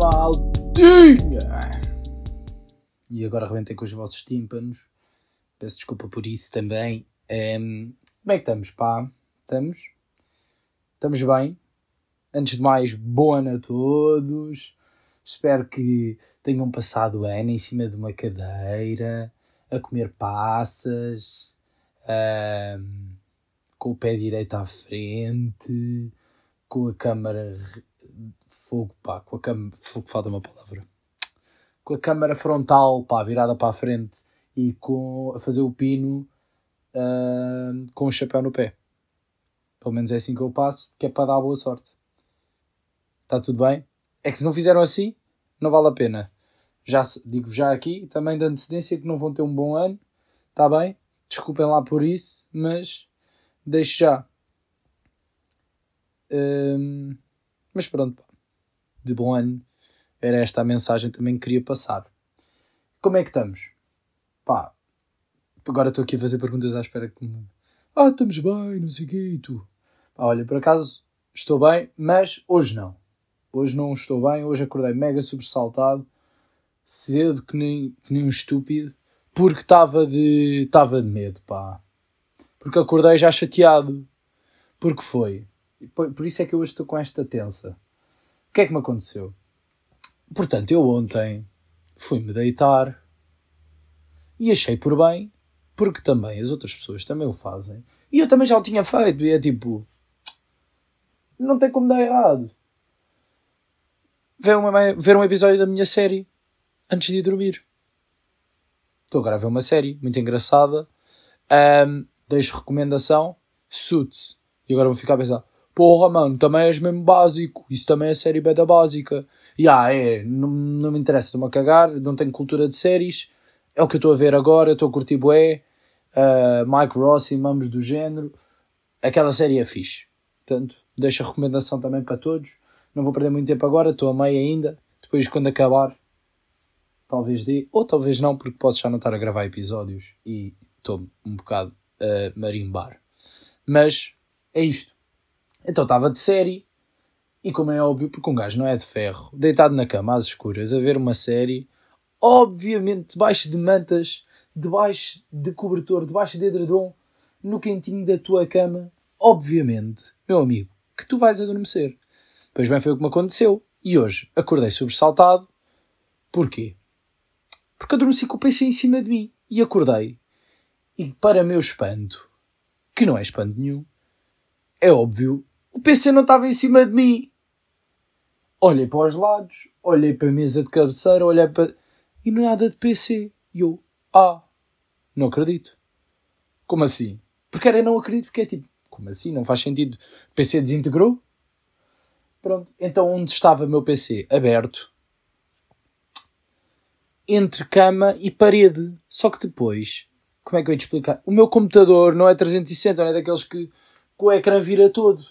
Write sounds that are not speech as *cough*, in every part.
maldinha! E agora arrebentei com os vossos tímpanos. Peço desculpa por isso também. Um, como é que estamos, pá? Estamos? Estamos bem? Antes de mais, bom ano a todos. Espero que tenham passado o ano em cima de uma cadeira, a comer passas, um, com o pé direito à frente, com a câmara fogo, pá, com a câmara, falta uma palavra, com a câmara frontal, pá, virada para a frente e com, a fazer o pino uh, com o chapéu no pé. Pelo menos é assim que eu passo, que é para dar boa sorte. Está tudo bem? É que se não fizeram assim, não vale a pena. Já digo já aqui, também de antecedência, que não vão ter um bom ano. Está bem? Desculpem lá por isso, mas deixo já. Um, mas pronto, pá. De bom ano. Era esta a mensagem que também queria passar. Como é que estamos? Pá, agora estou aqui a fazer perguntas à espera que me... Ah, estamos bem, não sei o quê, e tu? Pá, olha, por acaso estou bem, mas hoje não. Hoje não estou bem, hoje acordei mega sobressaltado, cedo que nem, que nem um estúpido, porque estava de, estava de medo, pá. Porque acordei já chateado. Porque foi. Por isso é que eu hoje estou com esta tensa. O que é que me aconteceu? Portanto, eu ontem fui-me deitar e achei por bem, porque também as outras pessoas também o fazem. E eu também já o tinha feito. E é tipo. Não tem como dar errado. Ver, uma, ver um episódio da minha série antes de dormir. Estou agora a ver uma série muito engraçada. Um, deixo recomendação. Suits. E agora vou ficar a pensar: porra, mano, também és mesmo básico. Isso também é série beta básica. E ah, é, não, não me interessa, estou-me a cagar, não tenho cultura de séries. É o que eu estou a ver agora, estou a curtir bué. Uh, Mike Ross e mamos do género. Aquela série é fixe. Portanto, deixo a recomendação também para todos. Não vou perder muito tempo agora, estou a meio ainda. Depois, quando acabar, talvez dê. Ou talvez não, porque posso já não estar a gravar episódios e estou um bocado a marimbar. Mas é isto. Então estava de série, e como é óbvio, porque um gajo não é de ferro, deitado na cama às escuras a ver uma série, obviamente debaixo de mantas, debaixo de cobertor, debaixo de edredom, no quentinho da tua cama, obviamente, meu amigo, que tu vais adormecer. Pois bem, foi o que me aconteceu. E hoje acordei sobressaltado. Porquê? Porque adormeci com o PC em cima de mim. E acordei. E para meu espanto, que não é espanto nenhum, é óbvio, o PC não estava em cima de mim. Olhei para os lados, olhei para a mesa de cabeceira, olhei para. e não nada de PC. E eu, ah, não acredito. Como assim? Porque era não acredito, porque é tipo, como assim? Não faz sentido. O PC desintegrou? Pronto. Então onde estava o meu PC? Aberto. Entre cama e parede. Só que depois, como é que eu ia te explicar? O meu computador não é 360, não é daqueles que que o ecrã vira todo.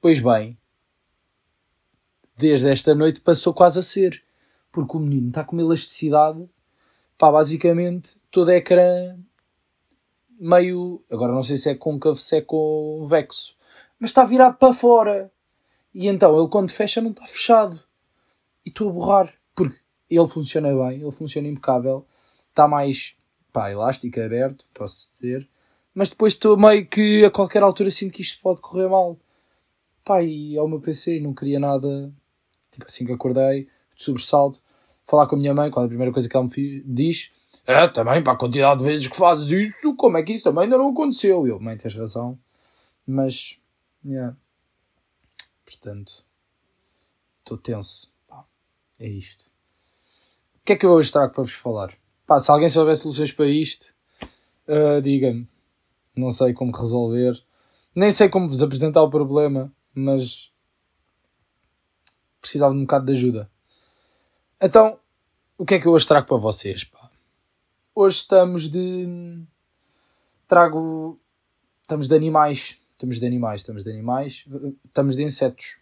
Pois bem, desde esta noite passou quase a ser. Porque o menino está com uma elasticidade, pá, basicamente todo ecrã meio. Agora não sei se é côncavo, se é convexo, mas está virado para fora. E então ele quando fecha não está fechado. E estou a borrar. Porque ele funciona bem, ele funciona impecável, está mais pá, elástico, aberto, posso dizer mas depois estou meio que a qualquer altura sinto que isto pode correr mal. Pá, e ao meu PC não queria nada, tipo assim que acordei, de sobressalto, falar com a minha mãe, qual é a primeira coisa que ela me diz? É, também, para a quantidade de vezes que fazes isso, como é que isso também ainda não aconteceu? Eu, mãe, tens razão, mas, yeah. portanto, estou tenso, pá, é isto. O que é que eu hoje trago para vos falar? Pá, se alguém souber soluções para isto, uh, diga-me não sei como resolver, nem sei como vos apresentar o problema, mas precisava de um bocado de ajuda. Então, o que é que eu hoje trago para vocês? Pá? Hoje estamos de. Trago. Estamos de animais. Estamos de animais, estamos de animais. Estamos de insetos.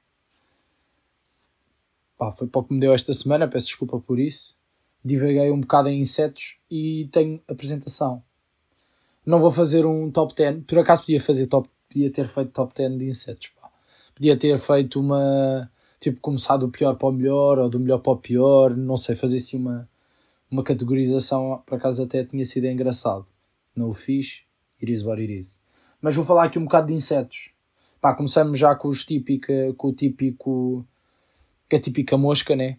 Pá, foi para o que me deu esta semana, peço desculpa por isso. Divaguei um bocado em insetos e tenho apresentação não vou fazer um top 10. Por acaso podia fazer top, podia ter feito top 10 de insetos. Podia ter feito uma tipo, começar do pior para o melhor ou do melhor para o pior, não sei, fazer assim uma, uma categorização, por acaso até tinha sido engraçado. Não o fiz, it is what it is. Mas vou falar aqui um bocado de insetos. Pá, começamos já com, os típica, com o típico, com a típica mosca, né?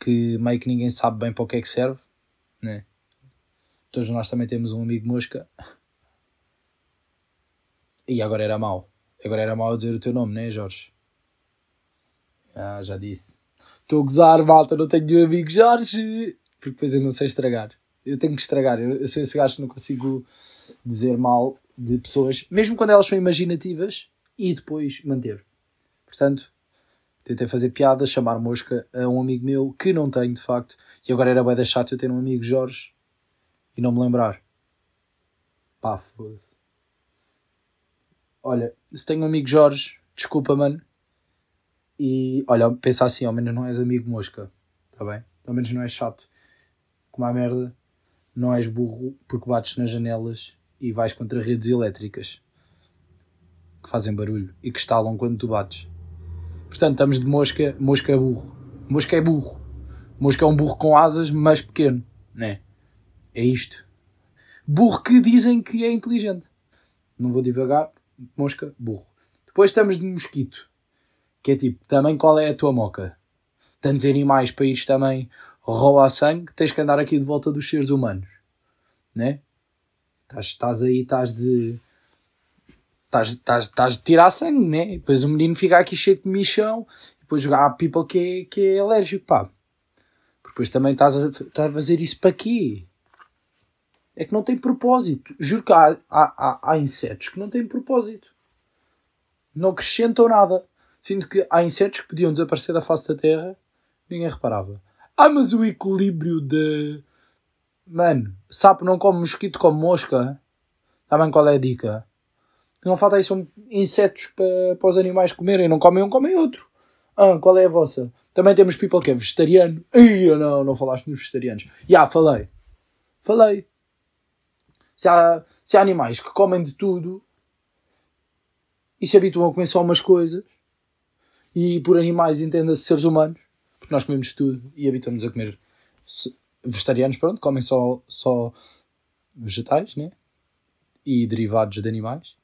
Que meio que ninguém sabe bem para o que é que serve, né? Todos nós também temos um amigo mosca. E agora era mau. Agora era mau dizer o teu nome, né, Jorge? Ah, já disse. Estou a gozar, malta, não tenho um amigo Jorge. Porque depois eu não sei estragar. Eu tenho que estragar. Eu, eu sou esse gajo que não consigo dizer mal de pessoas, mesmo quando elas são imaginativas, e depois manter. Portanto, tentei fazer piada, chamar mosca a um amigo meu que não tenho de facto. E agora era bem chato eu ter um amigo Jorge e não me lembrar. Pá, foda-se. Olha, se tenho um amigo Jorge, desculpa, mano. E olha, pensa assim, ao menos não és amigo mosca, tá bem? Ao menos não és chato. Como a merda, não és burro porque bates nas janelas e vais contra redes elétricas que fazem barulho e que estalam quando tu bates. Portanto, estamos de mosca, mosca é burro. Mosca é burro. Mosca é um burro com asas, mas pequeno, né? É isto. Burro que dizem que é inteligente. Não vou divagar. Mosca, burro. Depois estamos de mosquito. Que é tipo, também qual é a tua moca? Tantos animais para ires também roubar sangue, tens que andar aqui de volta dos seres humanos. Né? Estás, aí, estás de. Estás, estás, de tirar sangue, né? Depois o menino fica aqui cheio de michão. Depois há people que é, que é alérgico, pá. Depois também estás a, estás a fazer isso para quê? É que não tem propósito. Juro que há, há, há, há insetos que não têm propósito. Não acrescentam nada. Sinto que há insetos que podiam desaparecer da face da Terra, ninguém reparava. Ah, mas o equilíbrio de. Mano, sapo não come mosquito, come mosca. Sabem qual é a dica? Não falta aí são insetos para, para os animais comerem. Não comem um, comem outro. Ah, qual é a vossa? Também temos people que é vegetariano. Ih, não, não falaste nos vegetarianos. Já, yeah, falei. Falei. Se há, se há animais que comem de tudo e se habituam a comer só umas coisas, e por animais entenda-se seres humanos, porque nós comemos tudo e habituamos a comer vegetarianos, pronto, comem só, só vegetais, né? E derivados de animais.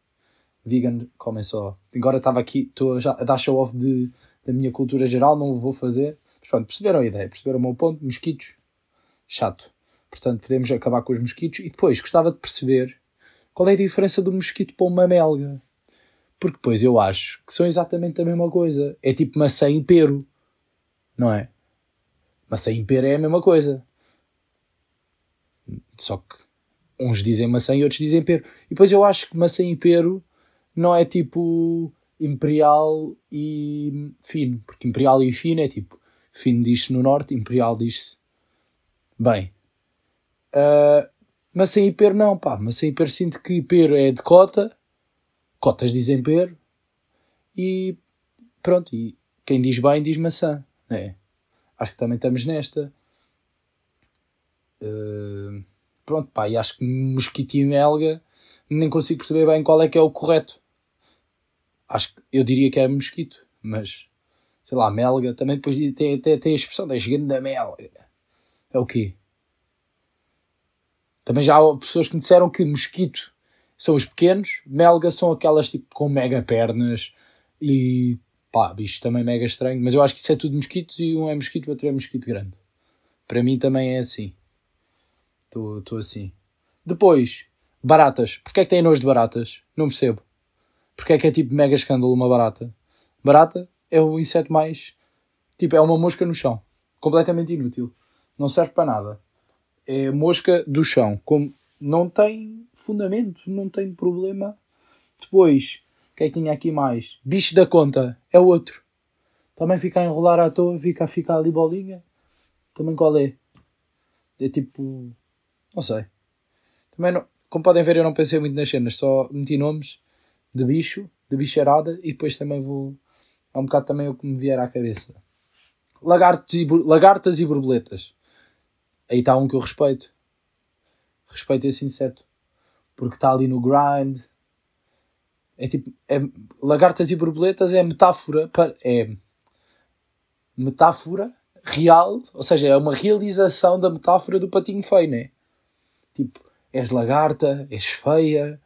Vegan comem só. Agora estava aqui, estou a dar show off de, da minha cultura geral, não o vou fazer. Mas pronto, perceberam a ideia, perceberam o meu ponto? Mosquitos, chato. Portanto, podemos acabar com os mosquitos. E depois, gostava de perceber qual é a diferença do mosquito para uma melga. Porque depois eu acho que são exatamente a mesma coisa. É tipo maçã e pero. Não é? Maçã e pero é a mesma coisa. Só que uns dizem maçã e outros dizem pero. E depois eu acho que maçã e pero não é tipo imperial e fino. Porque imperial e fino é tipo. Fino diz-se no norte, imperial diz-se. Bem. Uh, maçã e pero não, pá. Maçã e pero sinto que pero é de cota. Cotas dizem pero. E pronto. E quem diz bem diz maçã. É. Acho que também estamos nesta. Uh, pronto, pá, e acho que mosquito e melga nem consigo perceber bem qual é que é o correto. Acho que eu diria que é mosquito, mas sei lá, melga também depois tem, tem, tem a expressão da gigante da melga. É o quê? Também já há pessoas que me disseram que mosquito são os pequenos, melga são aquelas tipo com mega pernas e pá, bicho também mega estranho, mas eu acho que isso é tudo mosquitos e um é mosquito, outro é mosquito grande. Para mim também é assim. Estou assim. Depois, baratas. Porquê é que tem nojo de baratas? Não percebo. Porquê é que é tipo mega escândalo uma barata? Barata é o inseto mais. Tipo, é uma mosca no chão. Completamente inútil. Não serve para nada. É mosca do chão. Como não tem fundamento, não tem problema. Depois, o que é que tinha aqui mais? Bicho da conta, é outro. Também fica a enrolar à toa, fica a ficar ali bolinha. Também qual é? É tipo. Não sei. Também não, como podem ver, eu não pensei muito nas cenas, só meti nomes de bicho, de bicharada e depois também vou. É um bocado também o que me vier à cabeça. Lagartos e, lagartas e borboletas. Aí está um que eu respeito. Respeito esse inseto. Porque está ali no grind, é tipo. É, lagartas e borboletas é metáfora para. É, metáfora real, ou seja, é uma realização da metáfora do patinho feio, né? Tipo, és lagarta, és feia,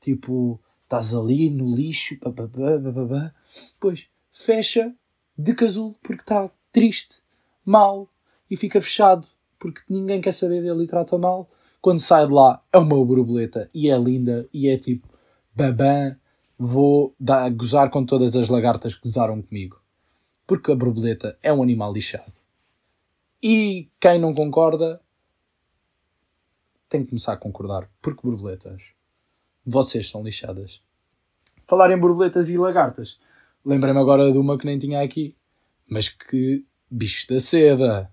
tipo, estás ali no lixo, bababá. Pois, fecha de casulo porque está triste, mal, e fica fechado porque ninguém quer saber dele e trata mal. Quando sai de lá é uma borboleta e é linda e é tipo, babã, vou dar, gozar com todas as lagartas que gozaram comigo. Porque a borboleta é um animal lixado. E quem não concorda tem que começar a concordar. Porque borboletas, vocês são lixadas. Falar em borboletas e lagartas. Lembrei-me agora de uma que nem tinha aqui. Mas que bicho da seda.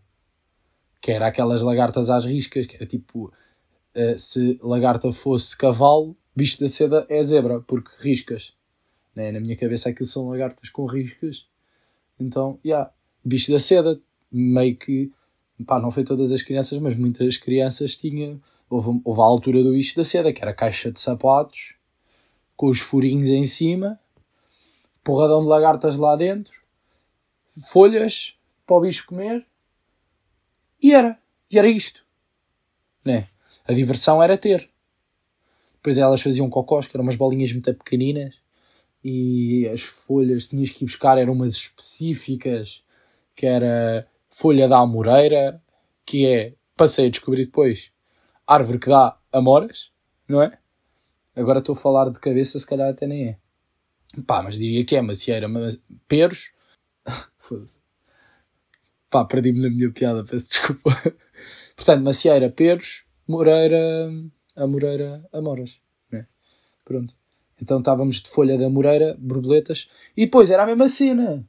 Que era aquelas lagartas às riscas. Que era tipo. Uh, se lagarta fosse cavalo, bicho da seda é zebra. Porque riscas. Né? Na minha cabeça aquilo são lagartas com riscas. Então. Yeah, bicho da seda. Meio que pá, não foi todas as crianças, mas muitas crianças tinham. Houve, houve a altura do bicho da seda, que era caixa de sapatos, com os furinhos em cima, porradão de lagartas lá dentro, folhas para o bicho comer, e era. E era isto. Né? A diversão era ter. Depois elas faziam cocós, que eram umas bolinhas muito pequeninas, e as folhas tinhas que ir buscar, eram umas específicas, que era folha da amoreira, que é, passei a descobrir depois, árvore que dá amoras, não é? Agora estou a falar de cabeça, se calhar até nem é. Pá, mas diria que é macieira, mas peros. *laughs* Foda-se. Pá, perdi-me na minha piada, peço desculpa. *laughs* Portanto, macieira, peros, moreira, amoreira, amoras. Né? Pronto. Então estávamos de folha da moreira, borboletas, e depois era a mesma cena.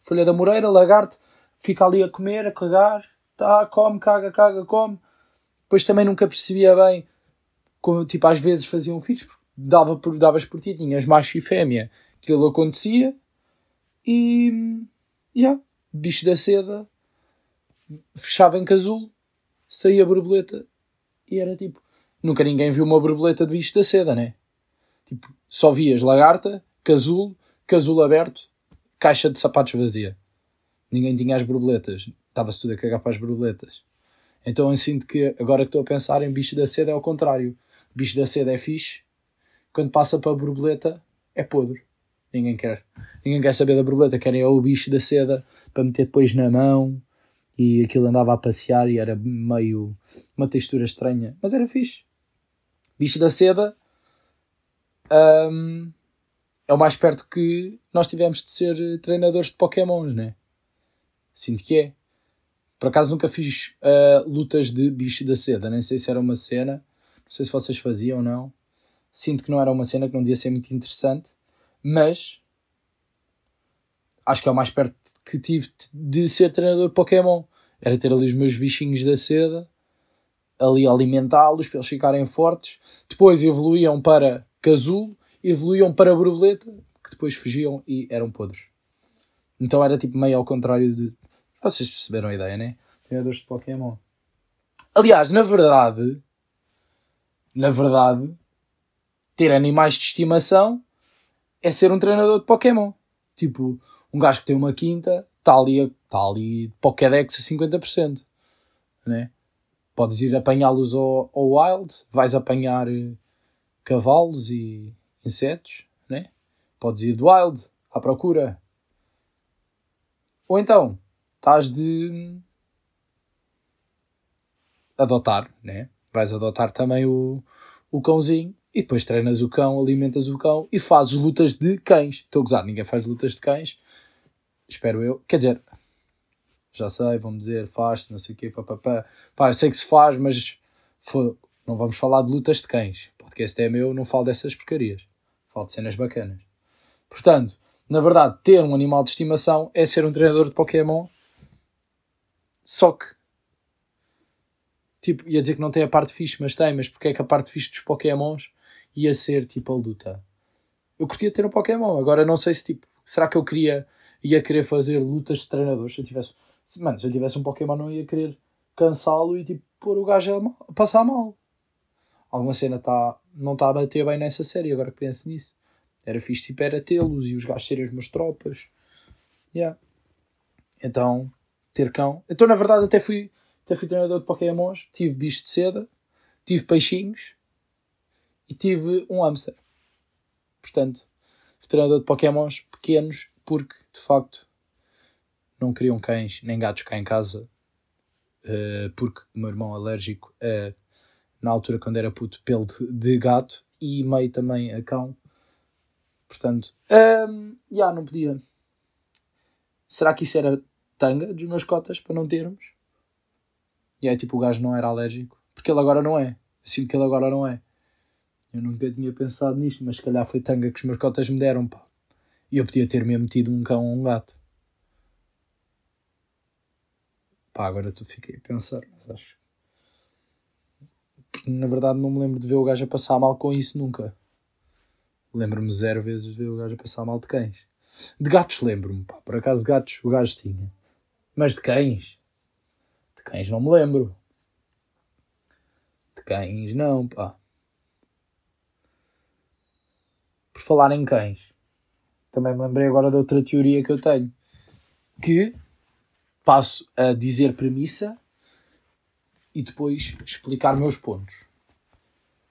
Folha da moreira, lagarto, fica ali a comer, a cagar, tá, come, caga, caga, come. Depois também nunca percebia bem, como, tipo, às vezes faziam filhos, dava por, davas por ti, tinhas macho e fêmea, aquilo acontecia, e, já, bicho da seda, fechava em casulo, saía a borboleta, e era tipo, nunca ninguém viu uma borboleta de bicho da seda, né? Tipo, só vias lagarta, casulo, casulo aberto, caixa de sapatos vazia ninguém tinha as borboletas. Estava-se tudo a cagar para as borboletas. Então eu sinto que agora que estou a pensar em bicho da seda é ao contrário. Bicho da seda é fixe, quando passa para a borboleta é podre. Ninguém quer. Ninguém quer saber da borboleta, querem o bicho da seda para meter depois na mão e aquilo andava a passear e era meio uma textura estranha, mas era fixe. Bicho da seda hum, é o mais perto que nós tivemos de ser treinadores de Pokémons, né? Sinto que é. Por acaso nunca fiz uh, lutas de bicho da seda, nem sei se era uma cena, não sei se vocês faziam ou não. Sinto que não era uma cena que não devia ser muito interessante, mas acho que é o mais perto que tive de ser treinador Pokémon. Era ter ali os meus bichinhos da seda, ali alimentá-los para eles ficarem fortes. Depois evoluíam para casulo, evoluíam para borboleta, que depois fugiam e eram podres. Então era tipo meio ao contrário de vocês perceberam a ideia, né? Treinadores de Pokémon. Aliás, na verdade, na verdade, ter animais de estimação é ser um treinador de Pokémon. Tipo, um gajo que tem uma quinta está ali, tá ali Pokédex a 50%. Né? Podes ir apanhá-los ao, ao Wild, vais apanhar eh, cavalos e insetos, né? Podes ir do Wild à procura. Ou então, estás de adotar, né? Vais adotar também o, o cãozinho e depois treinas o cão, alimentas o cão e fazes lutas de cães. Estou a gozar, ninguém faz lutas de cães. Espero eu. Quer dizer, já sei, vamos dizer, faz-se, não sei o quê, papapá. Pá, eu sei que se faz, mas foi, não vamos falar de lutas de cães. O podcast é meu, não falo dessas porcarias. Falo de cenas bacanas. Portanto, na verdade, ter um animal de estimação é ser um treinador de Pokémon só que, tipo, ia dizer que não tem a parte fixe, mas tem, mas porque é que a parte fixe dos Pokémons ia ser tipo a luta? Eu curtia ter um Pokémon, agora não sei se tipo, será que eu queria, ia querer fazer lutas de treinadores? Se eu tivesse, mano, se eu tivesse um Pokémon, não ia querer cansá-lo e tipo, pôr o gajo a, passar mal. Alguma cena tá, não está a bater bem nessa série, agora que penso nisso. Era fixe, tipo, era tê-los e os gajos serem os meus tropas. Yeah. Então, ter cão. Então, na verdade, até fui, até fui treinador de Pokémons, tive bicho de seda, tive peixinhos e tive um hamster. Portanto, treinador de Pokémons pequenos porque, de facto, não queriam cães nem gatos cá em casa uh, porque o meu irmão alérgico a, na altura quando era puto, pelo de, de gato e meio também a cão. Portanto, um, já não podia. Será que isso era tanga dos meus cotas para não termos? E é tipo, o gajo não era alérgico. Porque ele agora não é. Sinto que ele agora não é. Eu nunca tinha pensado nisto, mas se calhar foi tanga que os meus cotas me deram, pá. E eu podia ter mesmo metido um cão ou um gato. Pá, agora tu fiquei a pensar, mas acho. Na verdade, não me lembro de ver o gajo a passar mal com isso nunca. Lembro-me zero vezes de ver o gajo a passar mal de cães. De gatos lembro-me, pá. Por acaso, gatos o gajo tinha. Mas de cães? De cães não me lembro. De cães não, pá. Por falar em cães, também me lembrei agora de outra teoria que eu tenho. Que passo a dizer premissa e depois explicar meus pontos.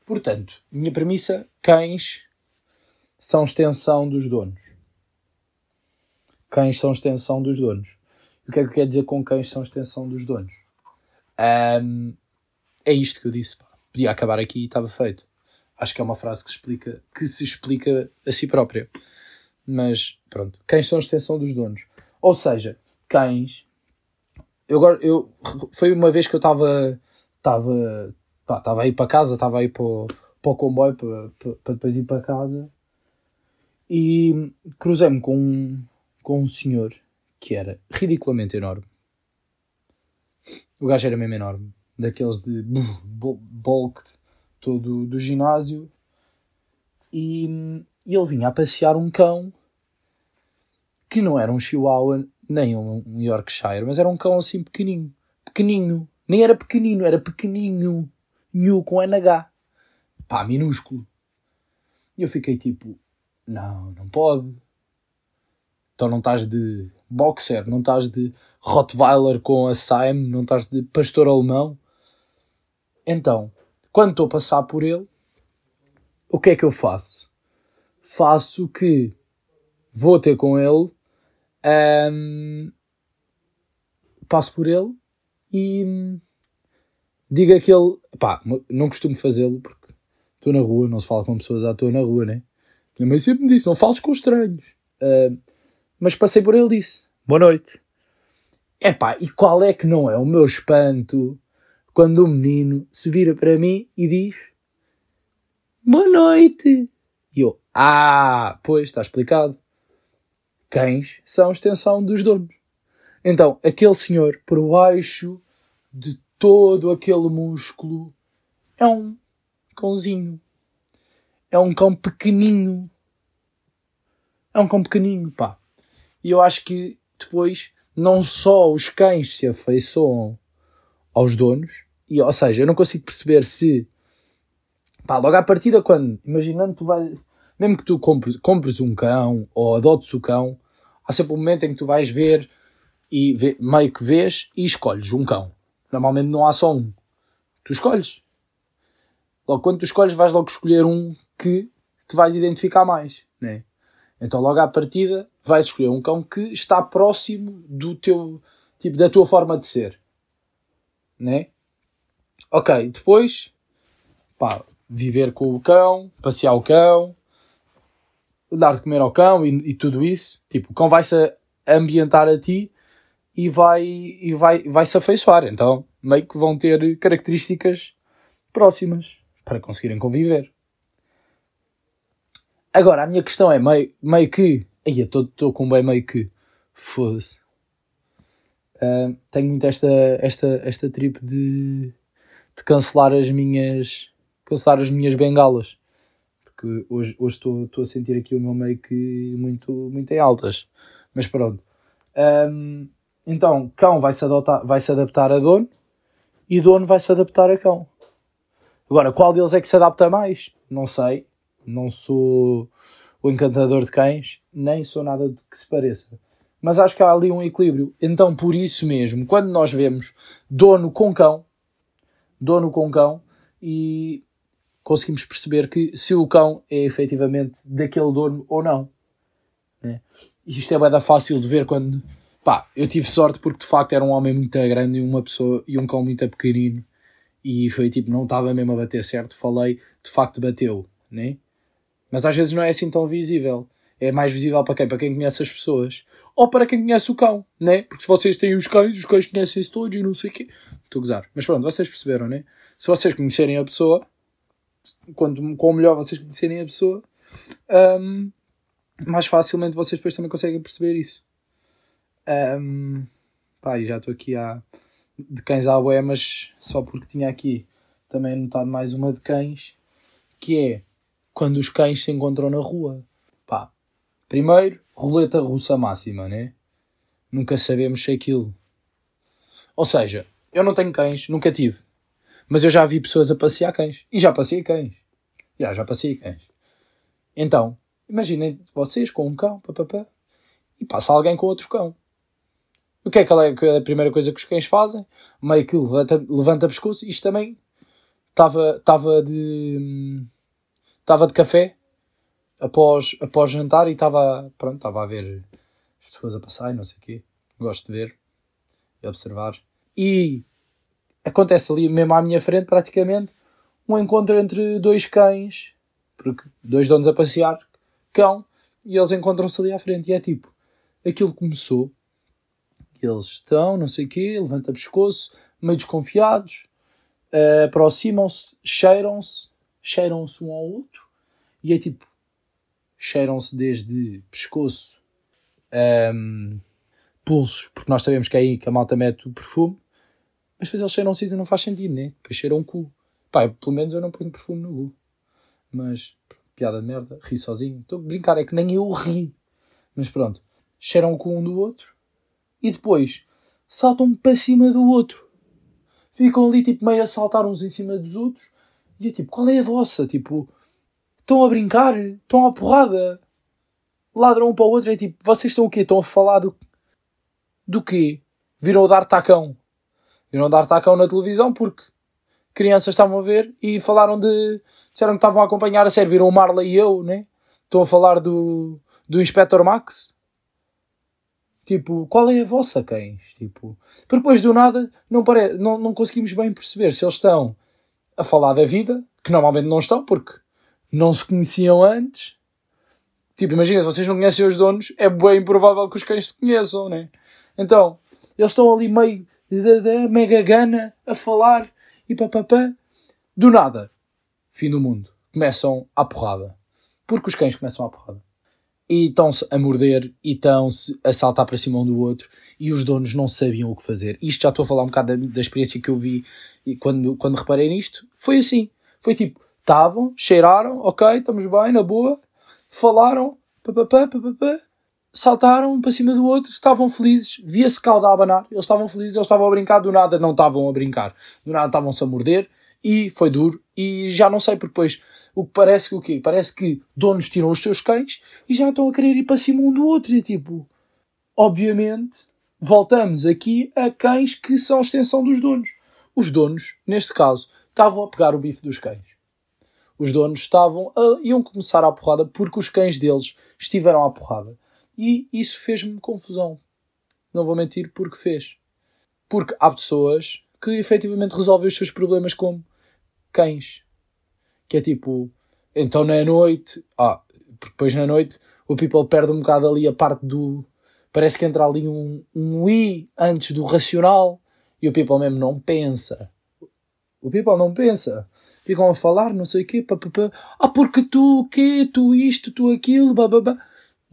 Portanto, minha premissa: cães são extensão dos donos. Cães são extensão dos donos. O que é que quer dizer com cães são extensão dos donos? Um, é isto que eu disse. Pá. Podia acabar aqui e estava feito. Acho que é uma frase que explica, que se explica a si própria. Mas pronto, cães são extensão dos donos. Ou seja, cães eu, eu, foi uma vez que eu estava estava estava a ir para casa, estava a ir para o, para o comboio para, para, para depois ir para casa e cruzei-me com um, com um senhor que era ridiculamente enorme. O gajo era mesmo enorme, daqueles de bulk todo do ginásio e, e ele vinha a passear um cão que não era um chihuahua nem um Yorkshire, mas era um cão assim pequeninho. Pequeninho. Nem era pequenino, era pequeninho. New com NH. Pá, minúsculo. E eu fiquei tipo, não, não pode. Então não estás de boxer, não estás de Rottweiler com a Saim, não estás de pastor alemão. Então, quando estou a passar por ele, o que é que eu faço? Faço que vou ter com ele um, passo por ele e digo aquele. Pá, não costumo fazê-lo porque estou na rua, não se fala com pessoas à toa na rua, né? Minha mãe sempre me disse: não fales com estranhos. Uh, mas passei por ele e disse: boa noite. Epá, e qual é que não é o meu espanto quando o menino se vira para mim e diz: boa noite. E eu: ah, pois, está explicado. Cães são extensão dos donos. Então, aquele senhor, por baixo de todo aquele músculo, é um cãozinho. É um cão pequeninho. É um cão pequeninho, pá. E eu acho que depois, não só os cães se afeiçoam aos donos, e, ou seja, eu não consigo perceber se, pá, logo à partida, quando, imaginando, tu vais, mesmo que tu compres, compres um cão ou adotes o cão, há sempre um momento em que tu vais ver e vê, meio que vês e escolhes um cão. Normalmente não há só um. Tu escolhes. Logo, quando tu escolhes, vais logo escolher um que te vais identificar mais. Né? Então, logo à partida, vais escolher um cão que está próximo do teu, tipo, da tua forma de ser. Né? Ok, depois, pá, viver com o cão, passear o cão, dar de comer ao cão e, e tudo isso. Tipo, o cão vai-se ambientar a ti e vai, e vai, vai se afeiçoar. Então, meio que vão ter características próximas para conseguirem conviver. Agora, a minha questão é meio, meio que. Aí, estou com bem meio que. Foda-se. Uh, tenho muito esta, esta, esta trip de, de cancelar as minhas. Cancelar as minhas bengalas porque hoje, hoje estou, estou a sentir aqui o meu meio que muito, muito em altas. Mas pronto. Um, então, cão vai se, adotar, vai se adaptar a dono e dono vai se adaptar a cão. Agora, qual deles é que se adapta mais? Não sei. Não sou o encantador de cães, nem sou nada de que se pareça. Mas acho que há ali um equilíbrio. Então, por isso mesmo, quando nós vemos dono com cão, dono com cão, e conseguimos perceber que se o cão é efetivamente daquele dono ou não. Né? Isto é bem fácil de ver quando. Pá, eu tive sorte porque de facto era um homem muito grande e uma pessoa e um cão muito pequenino e foi tipo, não estava mesmo a bater certo, falei, de facto bateu, né? Mas às vezes não é assim tão visível. É mais visível para quem? Para quem conhece as pessoas. Ou para quem conhece o cão, né? Porque se vocês têm os cães, os cães conhecem-se todos e não sei o quê. Estou a gozar. Mas pronto, vocês perceberam, né? Se vocês conhecerem a pessoa, quanto com melhor vocês conhecerem a pessoa, um, mais facilmente vocês depois também conseguem perceber isso. Um, pá, já estou aqui a de cães à ué, mas só porque tinha aqui também anotado mais uma de cães, que é quando os cães se encontram na rua. Pá, primeiro, roleta russa máxima, né? Nunca sabemos se é aquilo. Ou seja, eu não tenho cães, nunca tive. Mas eu já vi pessoas a passear cães. E já passei cães. Já, já passei cães. Então, imaginem vocês com um cão, papapá, e passa alguém com outro cão. O que é que é a primeira coisa que os cães fazem? Meio que levanta, levanta pescoço. Isto também estava estava de estava de café após, após jantar e estava pronto estava a ver as pessoas a passar e não sei o quê. Gosto de ver e observar. E acontece ali mesmo à minha frente praticamente um encontro entre dois cães, porque dois donos a passear, cão, e eles encontram-se ali à frente. E é tipo, aquilo começou, eles estão, não sei o quê, levanta pescoço, meio desconfiados, uh, aproximam-se, cheiram-se, cheiram-se um ao outro, e é tipo, cheiram-se desde pescoço, um, ehm, pulsos, porque nós sabemos que é aí que a malta mete o perfume, mas depois eles cheiram um sítio não faz sentido, né? Depois cheiram um cu. Pá, pelo menos eu não ponho perfume no cu. Mas, piada de merda, ri sozinho. Estou a brincar, é que nem eu ri. Mas pronto, cheiram o cu um do outro e depois saltam para cima do outro. Ficam ali tipo meio a saltar uns em cima dos outros. E é tipo, qual é a vossa? Tipo, estão a brincar? Estão à porrada? Ladram um para o outro. É tipo, vocês estão o quê? Estão a falar do, do quê? Viram o dar tacão. Viram dar tacão na televisão porque crianças estavam a ver e falaram de. Disseram que estavam a acompanhar a série. Viram o Marley e eu, né? Estão a falar do, do Inspector Max. Tipo, qual é a vossa cães? Tipo, porque depois do nada não, pare... não, não conseguimos bem perceber se eles estão a falar da vida, que normalmente não estão, porque não se conheciam antes. Tipo, imagina, se vocês não conhecem os donos, é bem improvável que os cães se conheçam, né? Então, eles estão ali meio da mega gana a falar e papapá. Do nada, fim do mundo. Começam a porrada. Porque os cães começam a porrada e estão-se a morder e estão-se a saltar para cima um do outro e os donos não sabiam o que fazer. Isto já estou a falar um bocado da, da experiência que eu vi e quando, quando reparei nisto. Foi assim. Foi tipo, estavam, cheiraram, ok, estamos bem, na boa, falaram, papapá, papapá, saltaram um para cima do outro, estavam felizes, via-se calda a abanar, eles estavam felizes, eles estavam a brincar, do nada não estavam a brincar, do nada estavam-se a morder e foi duro e já não sei porque depois o que parece que o quê? Parece que donos tiram os seus cães e já estão a querer ir para cima um do outro. E tipo, obviamente, voltamos aqui a cães que são extensão dos donos. Os donos, neste caso, estavam a pegar o bife dos cães. Os donos estavam a, iam começar a porrada porque os cães deles estiveram à porrada. E isso fez-me confusão. Não vou mentir porque fez. Porque há pessoas que efetivamente resolvem os seus problemas como cães que é tipo, então na noite, ah, depois na noite o people perde um bocado ali a parte do. Parece que entra ali um, um i antes do racional e o people mesmo não pensa. O people não pensa. Ficam a falar, não sei o quê, ah, porque tu o quê, tu isto, tu aquilo, babá.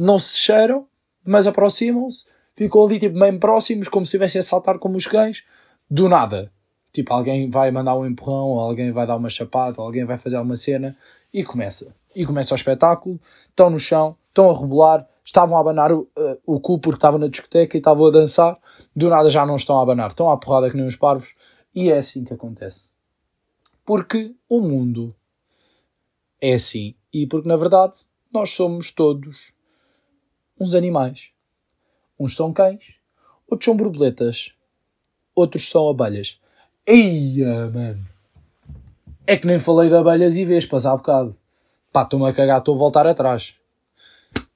Não se cheiram, mas aproximam-se, ficam ali tipo bem próximos, como se estivessem a saltar como os cães, do nada. Tipo, alguém vai mandar um empurrão, alguém vai dar uma chapada, alguém vai fazer uma cena e começa. E começa o espetáculo. Estão no chão, estão a rebolar, estavam a abanar o, uh, o cu porque estavam na discoteca e estavam a dançar. Do nada já não estão a abanar, estão à porrada que nem os parvos. E é assim que acontece. Porque o mundo é assim. E porque na verdade nós somos todos uns animais. Uns são cães, outros são borboletas, outros são abelhas. Eia, mano! É que nem falei de abelhas e vespas há bocado. Pá, estou-me a cagar, estou a voltar atrás.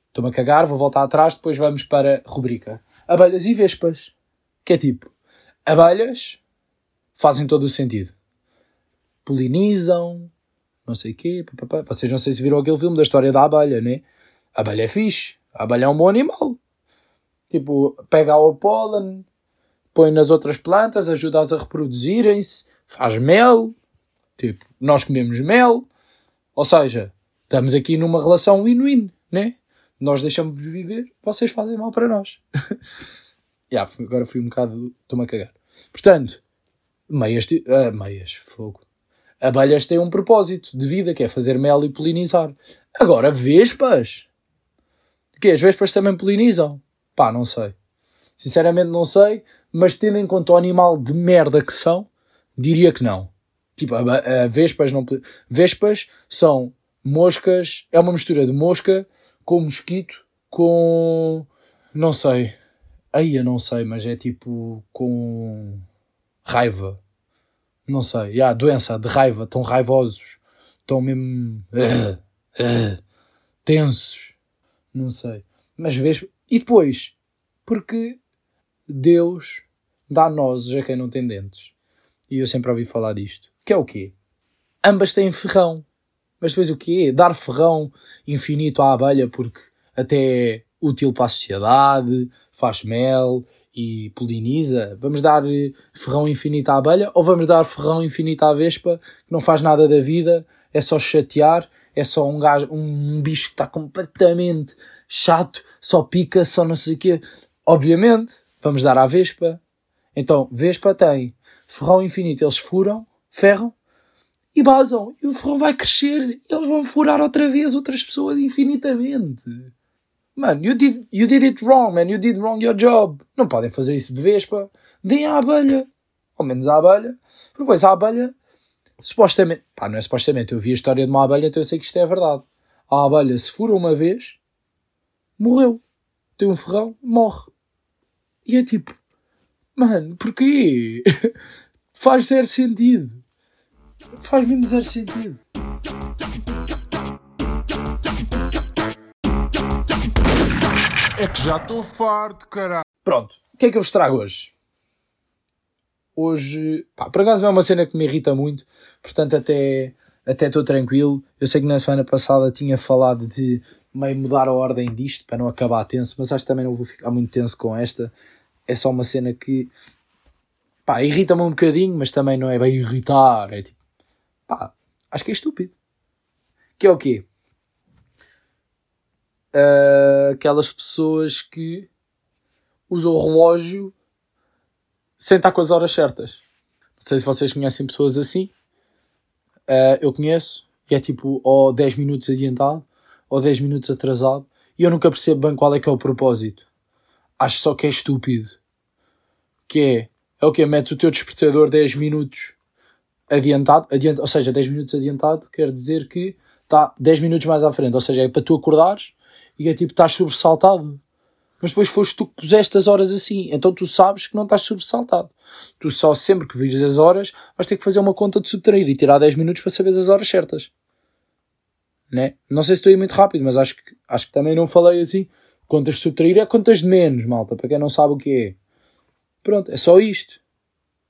Estou-me a cagar, vou voltar atrás, depois vamos para a rubrica. Abelhas e vespas. Que é tipo, abelhas fazem todo o sentido. Polinizam, não sei o quê. Vocês não sei se viram aquele filme da história da abelha, né? Abelha é fixe. A abelha é um bom animal. Tipo, pega o pólen, põe nas outras plantas, ajuda-as a reproduzirem-se, faz mel. Tipo, nós comemos mel. Ou seja, estamos aqui numa relação win-win, né? Nós deixamos-vos viver, vocês fazem mal para nós. *laughs* yeah, agora fui um bocado. Estou-me a cagar. Portanto, meias. Uh, meias, fogo. Abelhas têm um propósito de vida, que é fazer mel e polinizar. Agora, vespas. O quê? As vespas também polinizam? Pá, não sei. Sinceramente não sei, mas tendo em conta o animal de merda que são, diria que não. Tipo, a, a vespas não. Vespas são moscas, é uma mistura de mosca com mosquito com. Não sei. Aí eu não sei, mas é tipo com raiva. Não sei. Yeah, doença de raiva. Estão raivosos. Estão mesmo. Uh, uh, tensos. Não sei. Mas vês. E depois, porque Deus dá nozes a quem não tem dentes. E eu sempre ouvi falar disto. Que é o quê? Ambas têm ferrão. Mas depois o quê? Dar ferrão infinito à abelha porque até é útil para a sociedade, faz mel e poliniza. Vamos dar ferrão infinito à abelha ou vamos dar ferrão infinito à vespa que não faz nada da vida, é só chatear, é só um, gajo, um bicho que está completamente chato, só pica, só não sei o quê. Obviamente, vamos dar à Vespa. Então, Vespa tem ferrão infinito, eles furam, ferram e basam. E o ferrão vai crescer. Eles vão furar outra vez outras pessoas infinitamente. Mano, you did, you did it wrong, man. You did wrong your job. Não podem fazer isso de Vespa. Deem à abelha. Ao menos à abelha. Depois a abelha, supostamente, pá, não é supostamente, eu vi a história de uma abelha, então eu sei que isto é verdade. A abelha, se fura uma vez, morreu. Tem um ferrão, morre. E é tipo, mano, porquê? *laughs* Faz zero sentido. Faz mesmo zero sentido. É que já estou farto, caralho. Pronto, o que é que eu vos trago hoje? Hoje, pá, por acaso é uma cena que me irrita muito, portanto até até estou tranquilo. Eu sei que na semana passada tinha falado de meio mudar a ordem disto para não acabar tenso, mas acho que também não vou ficar muito tenso com esta. É só uma cena que pá, irrita-me um bocadinho, mas também não é bem irritar. É tipo, pá, acho que é estúpido. Que é o quê? Uh, aquelas pessoas que usam o relógio sem estar com as horas certas. Não sei se vocês conhecem pessoas assim. Uh, eu conheço. E é tipo, ou 10 minutos adiantado, ou 10 minutos atrasado. E eu nunca percebo bem qual é que é o propósito. Acho só que é estúpido. Que é, é o que? Metes o teu despertador 10 minutos adiantado, adiantado, ou seja, 10 minutos adiantado quer dizer que está 10 minutos mais à frente. Ou seja, é para tu acordares e é tipo, estás sobressaltado. Mas depois foste tu que puseste as horas assim. Então tu sabes que não estás sobressaltado. Tu só sempre que vires as horas vais ter que fazer uma conta de subtrair e tirar 10 minutos para saber as horas certas. Né? Não sei se estou aí muito rápido, mas acho que, acho que também não falei assim. Contas de subtrair é contas de menos, malta, para quem não sabe o que é. Pronto, é só isto.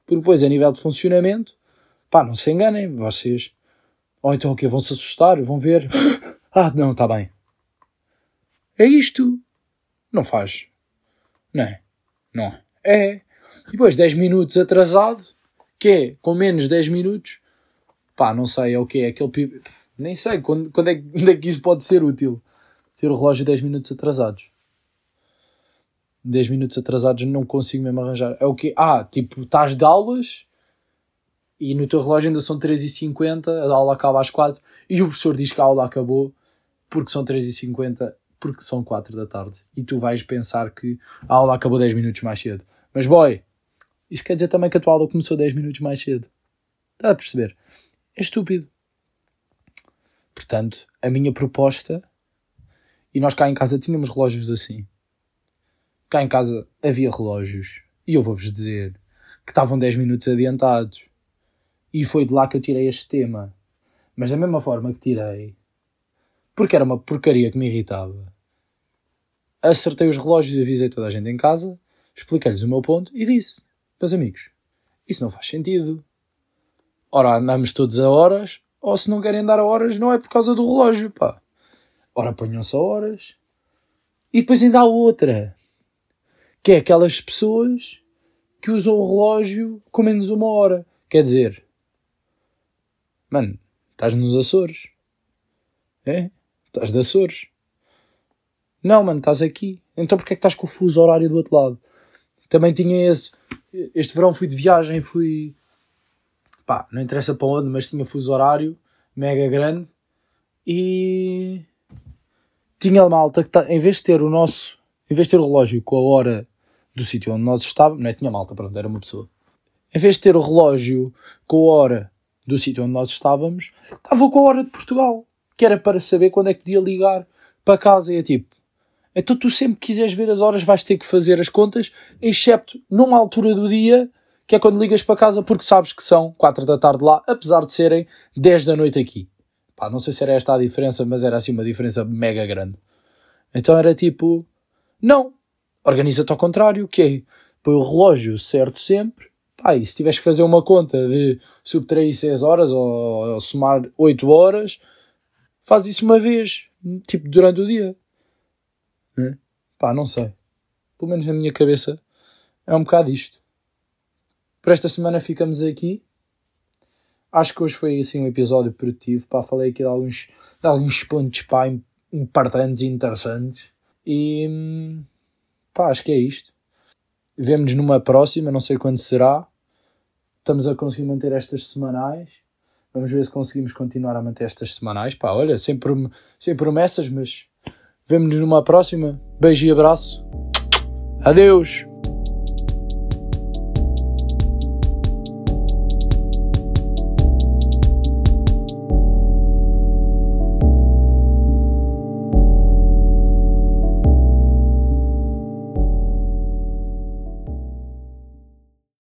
Porque depois, a nível de funcionamento, pá, não se enganem, vocês. Ou então o quê? Vão se assustar, vão ver. *coughs* Ah, não, está bem. É isto. Não faz. Não é? Não é. É. E depois 10 minutos atrasado, que é com menos 10 minutos, pá, não sei, é o que é aquele. Nem sei quando, quando, é, *laughs* quando é que isso pode ser útil. Ter o relógio 10 minutos atrasados. 10 minutos atrasados não consigo mesmo arranjar. É o que? Ah, tipo, estás de aulas e no teu relógio ainda são 3h50, a aula acaba às 4 e o professor diz que a aula acabou porque são 3h50 porque são 4 da tarde e tu vais pensar que a aula acabou 10 minutos mais cedo. Mas boy, isso quer dizer também que a tua aula começou 10 minutos mais cedo. Está a perceber? É estúpido. Portanto, a minha proposta, e nós cá em casa tínhamos relógios assim. cá em casa havia relógios e eu vou-vos dizer que estavam 10 minutos adiantados. E foi de lá que eu tirei este tema. Mas da mesma forma que tirei, porque era uma porcaria que me irritava, acertei os relógios e avisei toda a gente em casa, expliquei-lhes o meu ponto e disse: Meus amigos, isso não faz sentido. Ora, andamos todos a horas, ou se não querem dar a horas, não é por causa do relógio, pá. Ora, ponham-se a horas. E depois ainda há outra, que é aquelas pessoas que usam o relógio com menos uma hora. Quer dizer, mano, estás nos Açores. É? Estás de Açores. Não, mano, estás aqui. Então porquê é que estás com o fuso horário do outro lado? Também tinha esse. Este verão fui de viagem, fui. Pá, não interessa para onde, mas tinha fuso horário mega grande e. Tinha malta que tá, em vez de ter o nosso. Em vez de ter o relógio com a hora do sítio onde nós estávamos, não é? Tinha malta, pronto, era uma pessoa. Em vez de ter o relógio com a hora do sítio onde nós estávamos, estava com a hora de Portugal, que era para saber quando é que podia ligar para casa. E é tipo, então tu sempre quiseres ver as horas vais ter que fazer as contas, excepto numa altura do dia, que é quando ligas para casa, porque sabes que são 4 da tarde lá, apesar de serem 10 da noite aqui. Pá, não sei se era esta a diferença, mas era assim uma diferença mega grande. Então era tipo, não, organiza-te ao contrário, que é põe o relógio certo sempre. Pá, e se tiveres que fazer uma conta de subtrair 6 horas ou, ou somar 8 horas, faz isso uma vez, tipo durante o dia. Né? Pá, não sei. Pelo menos na minha cabeça é um bocado isto. Por esta semana ficamos aqui. Acho que hoje foi assim um episódio produtivo. Pá, falei aqui de alguns, de alguns pontos pá, importantes e interessantes. E pá, acho que é isto. Vemo-nos numa próxima, não sei quando será. Estamos a conseguir manter estas semanais. Vamos ver se conseguimos continuar a manter estas semanais. Pá, olha, sem, prom sem promessas, mas vemo-nos numa próxima. Beijo e abraço. Adeus!